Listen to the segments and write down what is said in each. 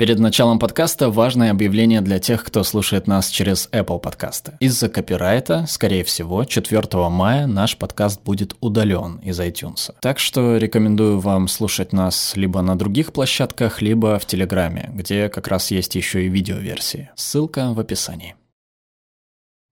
Перед началом подкаста важное объявление для тех, кто слушает нас через Apple подкасты. Из-за копирайта, скорее всего, 4 мая наш подкаст будет удален из iTunes. Так что рекомендую вам слушать нас либо на других площадках, либо в Телеграме, где как раз есть еще и видеоверсии. Ссылка в описании.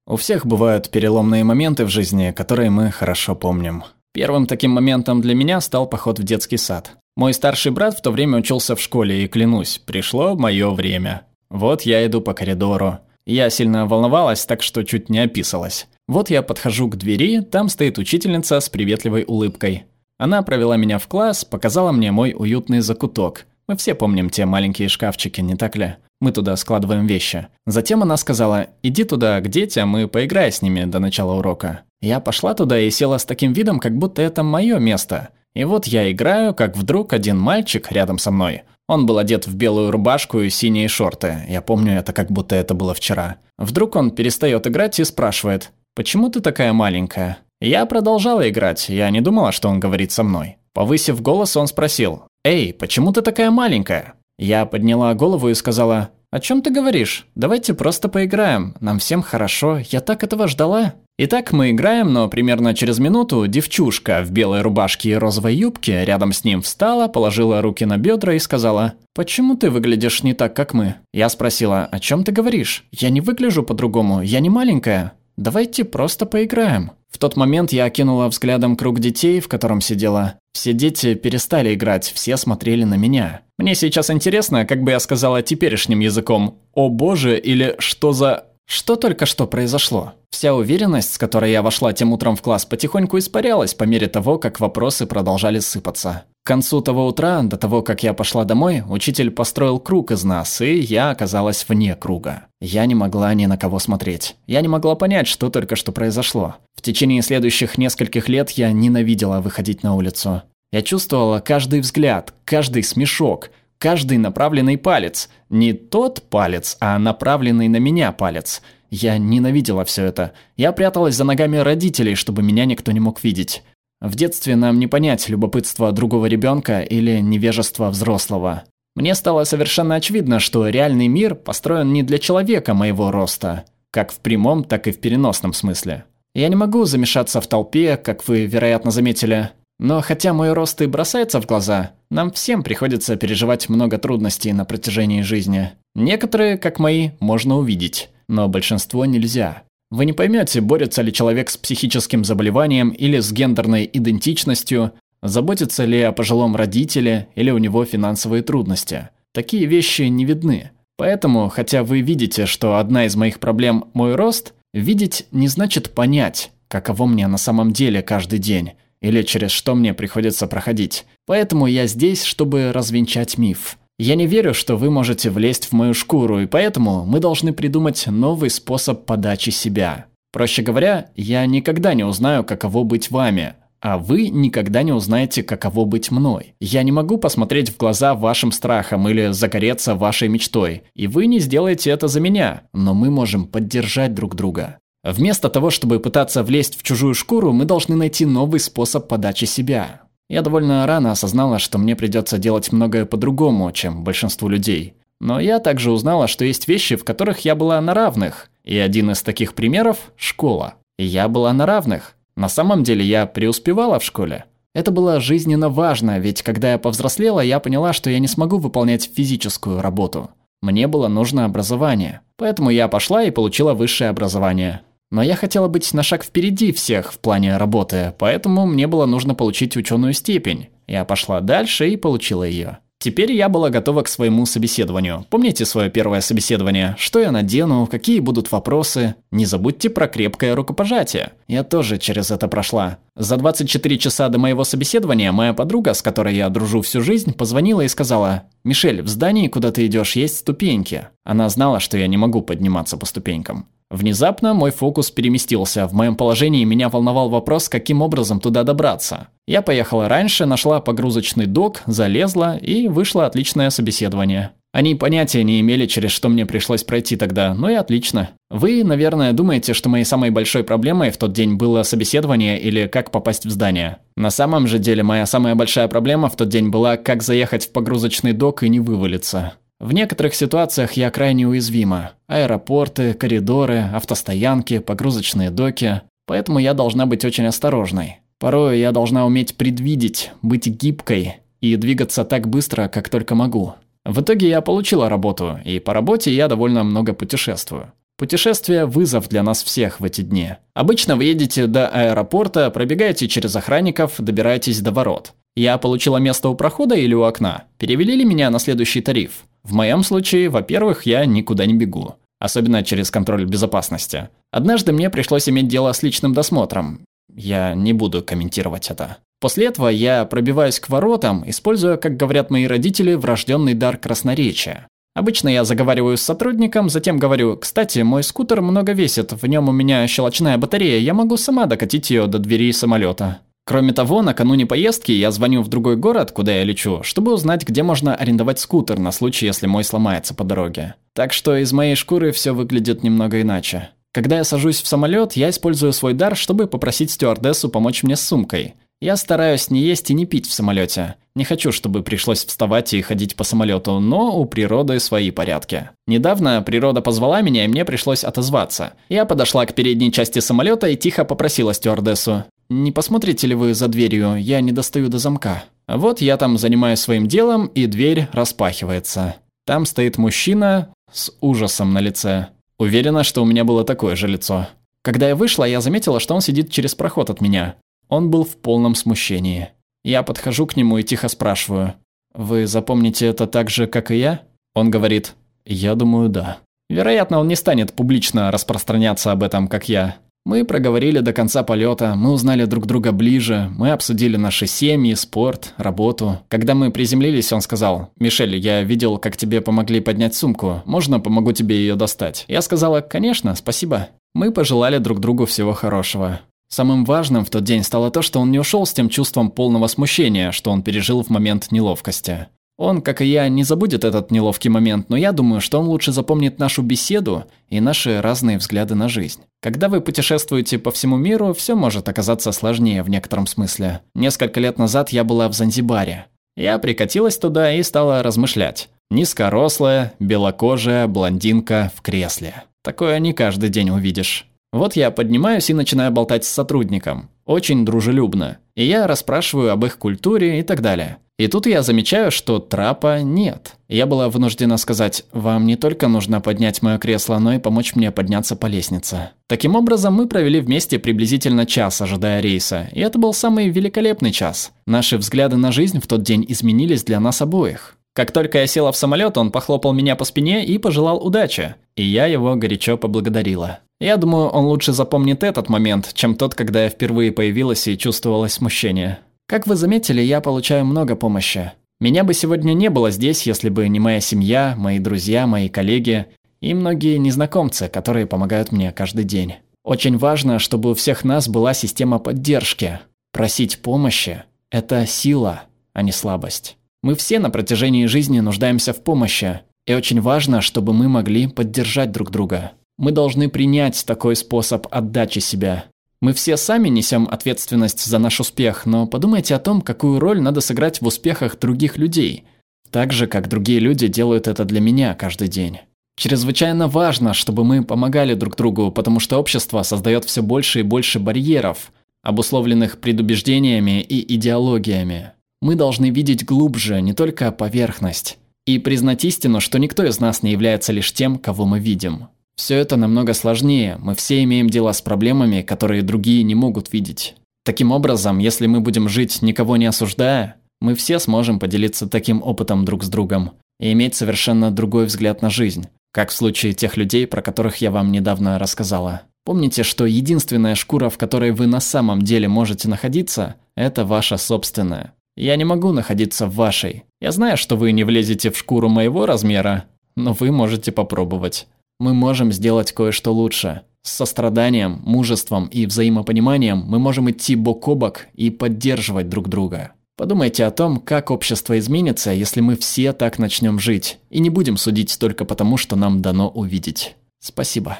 У всех бывают переломные моменты в жизни, которые мы хорошо помним. Первым таким моментом для меня стал поход в детский сад. Мой старший брат в то время учился в школе, и клянусь, пришло мое время. Вот я иду по коридору. Я сильно волновалась, так что чуть не описалась. Вот я подхожу к двери, там стоит учительница с приветливой улыбкой. Она провела меня в класс, показала мне мой уютный закуток. Мы все помним те маленькие шкафчики, не так ли? Мы туда складываем вещи. Затем она сказала, иди туда к детям и поиграй с ними до начала урока. Я пошла туда и села с таким видом, как будто это мое место. И вот я играю, как вдруг один мальчик рядом со мной. Он был одет в белую рубашку и синие шорты. Я помню это, как будто это было вчера. Вдруг он перестает играть и спрашивает, «Почему ты такая маленькая?» Я продолжала играть, я не думала, что он говорит со мной. Повысив голос, он спросил, «Эй, почему ты такая маленькая?» Я подняла голову и сказала, «О чем ты говоришь? Давайте просто поиграем. Нам всем хорошо. Я так этого ждала». Итак, мы играем, но примерно через минуту девчушка в белой рубашке и розовой юбке рядом с ним встала, положила руки на бедра и сказала, «Почему ты выглядишь не так, как мы?» Я спросила, «О чем ты говоришь? Я не выгляжу по-другому, я не маленькая. Давайте просто поиграем». В тот момент я окинула взглядом круг детей, в котором сидела. Все дети перестали играть, все смотрели на меня. Мне сейчас интересно, как бы я сказала теперешним языком «О боже» или «Что за...» Что только что произошло? Вся уверенность, с которой я вошла тем утром в класс, потихоньку испарялась по мере того, как вопросы продолжали сыпаться. К концу того утра, до того, как я пошла домой, учитель построил круг из нас, и я оказалась вне круга. Я не могла ни на кого смотреть. Я не могла понять, что только что произошло. В течение следующих нескольких лет я ненавидела выходить на улицу. Я чувствовала каждый взгляд, каждый смешок, каждый направленный палец. Не тот палец, а направленный на меня палец. Я ненавидела все это. Я пряталась за ногами родителей, чтобы меня никто не мог видеть. В детстве нам не понять любопытство другого ребенка или невежество взрослого. Мне стало совершенно очевидно, что реальный мир построен не для человека моего роста, как в прямом, так и в переносном смысле. Я не могу замешаться в толпе, как вы, вероятно, заметили. Но хотя мой рост и бросается в глаза, нам всем приходится переживать много трудностей на протяжении жизни. Некоторые, как мои, можно увидеть, но большинство нельзя. Вы не поймете, борется ли человек с психическим заболеванием или с гендерной идентичностью, заботится ли о пожилом родителе или у него финансовые трудности. Такие вещи не видны. Поэтому, хотя вы видите, что одна из моих проблем – мой рост, видеть не значит понять, каково мне на самом деле каждый день – или через что мне приходится проходить. Поэтому я здесь, чтобы развенчать миф. Я не верю, что вы можете влезть в мою шкуру, и поэтому мы должны придумать новый способ подачи себя. Проще говоря, я никогда не узнаю, каково быть вами, а вы никогда не узнаете, каково быть мной. Я не могу посмотреть в глаза вашим страхам или загореться вашей мечтой, и вы не сделаете это за меня, но мы можем поддержать друг друга. Вместо того, чтобы пытаться влезть в чужую шкуру, мы должны найти новый способ подачи себя. Я довольно рано осознала, что мне придется делать многое по-другому, чем большинству людей. Но я также узнала, что есть вещи, в которых я была на равных. И один из таких примеров – школа. Я была на равных. На самом деле я преуспевала в школе. Это было жизненно важно, ведь когда я повзрослела, я поняла, что я не смогу выполнять физическую работу. Мне было нужно образование. Поэтому я пошла и получила высшее образование. Но я хотела быть на шаг впереди всех в плане работы, поэтому мне было нужно получить ученую степень. Я пошла дальше и получила ее. Теперь я была готова к своему собеседованию. Помните свое первое собеседование? Что я надену, какие будут вопросы? Не забудьте про крепкое рукопожатие. Я тоже через это прошла. За 24 часа до моего собеседования моя подруга, с которой я дружу всю жизнь, позвонила и сказала, «Мишель, в здании, куда ты идешь, есть ступеньки». Она знала, что я не могу подниматься по ступенькам. Внезапно мой фокус переместился. В моем положении меня волновал вопрос, каким образом туда добраться. Я поехала раньше, нашла погрузочный док, залезла и вышло отличное собеседование. Они понятия не имели, через что мне пришлось пройти тогда, ну и отлично. Вы, наверное, думаете, что моей самой большой проблемой в тот день было собеседование или как попасть в здание. На самом же деле моя самая большая проблема в тот день была, как заехать в погрузочный док и не вывалиться. В некоторых ситуациях я крайне уязвима. Аэропорты, коридоры, автостоянки, погрузочные доки. Поэтому я должна быть очень осторожной. Порой я должна уметь предвидеть, быть гибкой и двигаться так быстро, как только могу. В итоге я получила работу, и по работе я довольно много путешествую. Путешествие – вызов для нас всех в эти дни. Обычно вы едете до аэропорта, пробегаете через охранников, добираетесь до ворот. Я получила место у прохода или у окна? Перевели ли меня на следующий тариф? В моем случае, во-первых, я никуда не бегу. Особенно через контроль безопасности. Однажды мне пришлось иметь дело с личным досмотром. Я не буду комментировать это. После этого я пробиваюсь к воротам, используя, как говорят мои родители, врожденный дар красноречия. Обычно я заговариваю с сотрудником, затем говорю, кстати, мой скутер много весит, в нем у меня щелочная батарея, я могу сама докатить ее до двери самолета. Кроме того, накануне поездки я звоню в другой город, куда я лечу, чтобы узнать, где можно арендовать скутер на случай, если мой сломается по дороге. Так что из моей шкуры все выглядит немного иначе. Когда я сажусь в самолет, я использую свой дар, чтобы попросить стюардессу помочь мне с сумкой. Я стараюсь не есть и не пить в самолете. Не хочу, чтобы пришлось вставать и ходить по самолету, но у природы свои порядки. Недавно природа позвала меня, и мне пришлось отозваться. Я подошла к передней части самолета и тихо попросила стюардессу. «Не посмотрите ли вы за дверью? Я не достаю до замка». Вот я там занимаюсь своим делом, и дверь распахивается. Там стоит мужчина с ужасом на лице. Уверена, что у меня было такое же лицо. Когда я вышла, я заметила, что он сидит через проход от меня. Он был в полном смущении. Я подхожу к нему и тихо спрашиваю. «Вы запомните это так же, как и я?» Он говорит. «Я думаю, да». Вероятно, он не станет публично распространяться об этом, как я. Мы проговорили до конца полета, мы узнали друг друга ближе, мы обсудили наши семьи, спорт, работу. Когда мы приземлились, он сказал, «Мишель, я видел, как тебе помогли поднять сумку. Можно помогу тебе ее достать?» Я сказала, «Конечно, спасибо». Мы пожелали друг другу всего хорошего. Самым важным в тот день стало то, что он не ушел с тем чувством полного смущения, что он пережил в момент неловкости. Он, как и я, не забудет этот неловкий момент, но я думаю, что он лучше запомнит нашу беседу и наши разные взгляды на жизнь. Когда вы путешествуете по всему миру, все может оказаться сложнее в некотором смысле. Несколько лет назад я была в Занзибаре. Я прикатилась туда и стала размышлять. Низкорослая, белокожая блондинка в кресле. Такое не каждый день увидишь. Вот я поднимаюсь и начинаю болтать с сотрудником. Очень дружелюбно. И я расспрашиваю об их культуре и так далее. И тут я замечаю, что трапа нет. Я была вынуждена сказать, вам не только нужно поднять мое кресло, но и помочь мне подняться по лестнице. Таким образом, мы провели вместе приблизительно час, ожидая рейса. И это был самый великолепный час. Наши взгляды на жизнь в тот день изменились для нас обоих. Как только я села в самолет, он похлопал меня по спине и пожелал удачи. И я его горячо поблагодарила. Я думаю, он лучше запомнит этот момент, чем тот, когда я впервые появилась и чувствовала смущение. Как вы заметили, я получаю много помощи. Меня бы сегодня не было здесь, если бы не моя семья, мои друзья, мои коллеги и многие незнакомцы, которые помогают мне каждый день. Очень важно, чтобы у всех нас была система поддержки. Просить помощи – это сила, а не слабость. Мы все на протяжении жизни нуждаемся в помощи, и очень важно, чтобы мы могли поддержать друг друга. Мы должны принять такой способ отдачи себя. Мы все сами несем ответственность за наш успех, но подумайте о том, какую роль надо сыграть в успехах других людей, так же, как другие люди делают это для меня каждый день. Чрезвычайно важно, чтобы мы помогали друг другу, потому что общество создает все больше и больше барьеров, обусловленных предубеждениями и идеологиями. Мы должны видеть глубже, не только поверхность, и признать истину, что никто из нас не является лишь тем, кого мы видим. Все это намного сложнее, мы все имеем дело с проблемами, которые другие не могут видеть. Таким образом, если мы будем жить, никого не осуждая, мы все сможем поделиться таким опытом друг с другом и иметь совершенно другой взгляд на жизнь, как в случае тех людей, про которых я вам недавно рассказала. Помните, что единственная шкура, в которой вы на самом деле можете находиться, это ваша собственная. Я не могу находиться в вашей. Я знаю, что вы не влезете в шкуру моего размера, но вы можете попробовать. Мы можем сделать кое-что лучше. С состраданием, мужеством и взаимопониманием мы можем идти бок о бок и поддерживать друг друга. Подумайте о том, как общество изменится, если мы все так начнем жить, и не будем судить только потому, что нам дано увидеть. Спасибо.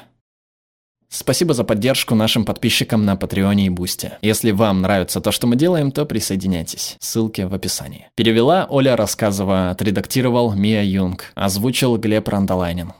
Спасибо за поддержку нашим подписчикам на Патреоне и Бусте. Если вам нравится то, что мы делаем, то присоединяйтесь. Ссылки в описании. Перевела Оля Рассказова, отредактировал Мия Юнг, озвучил Глеб Рандолайнин.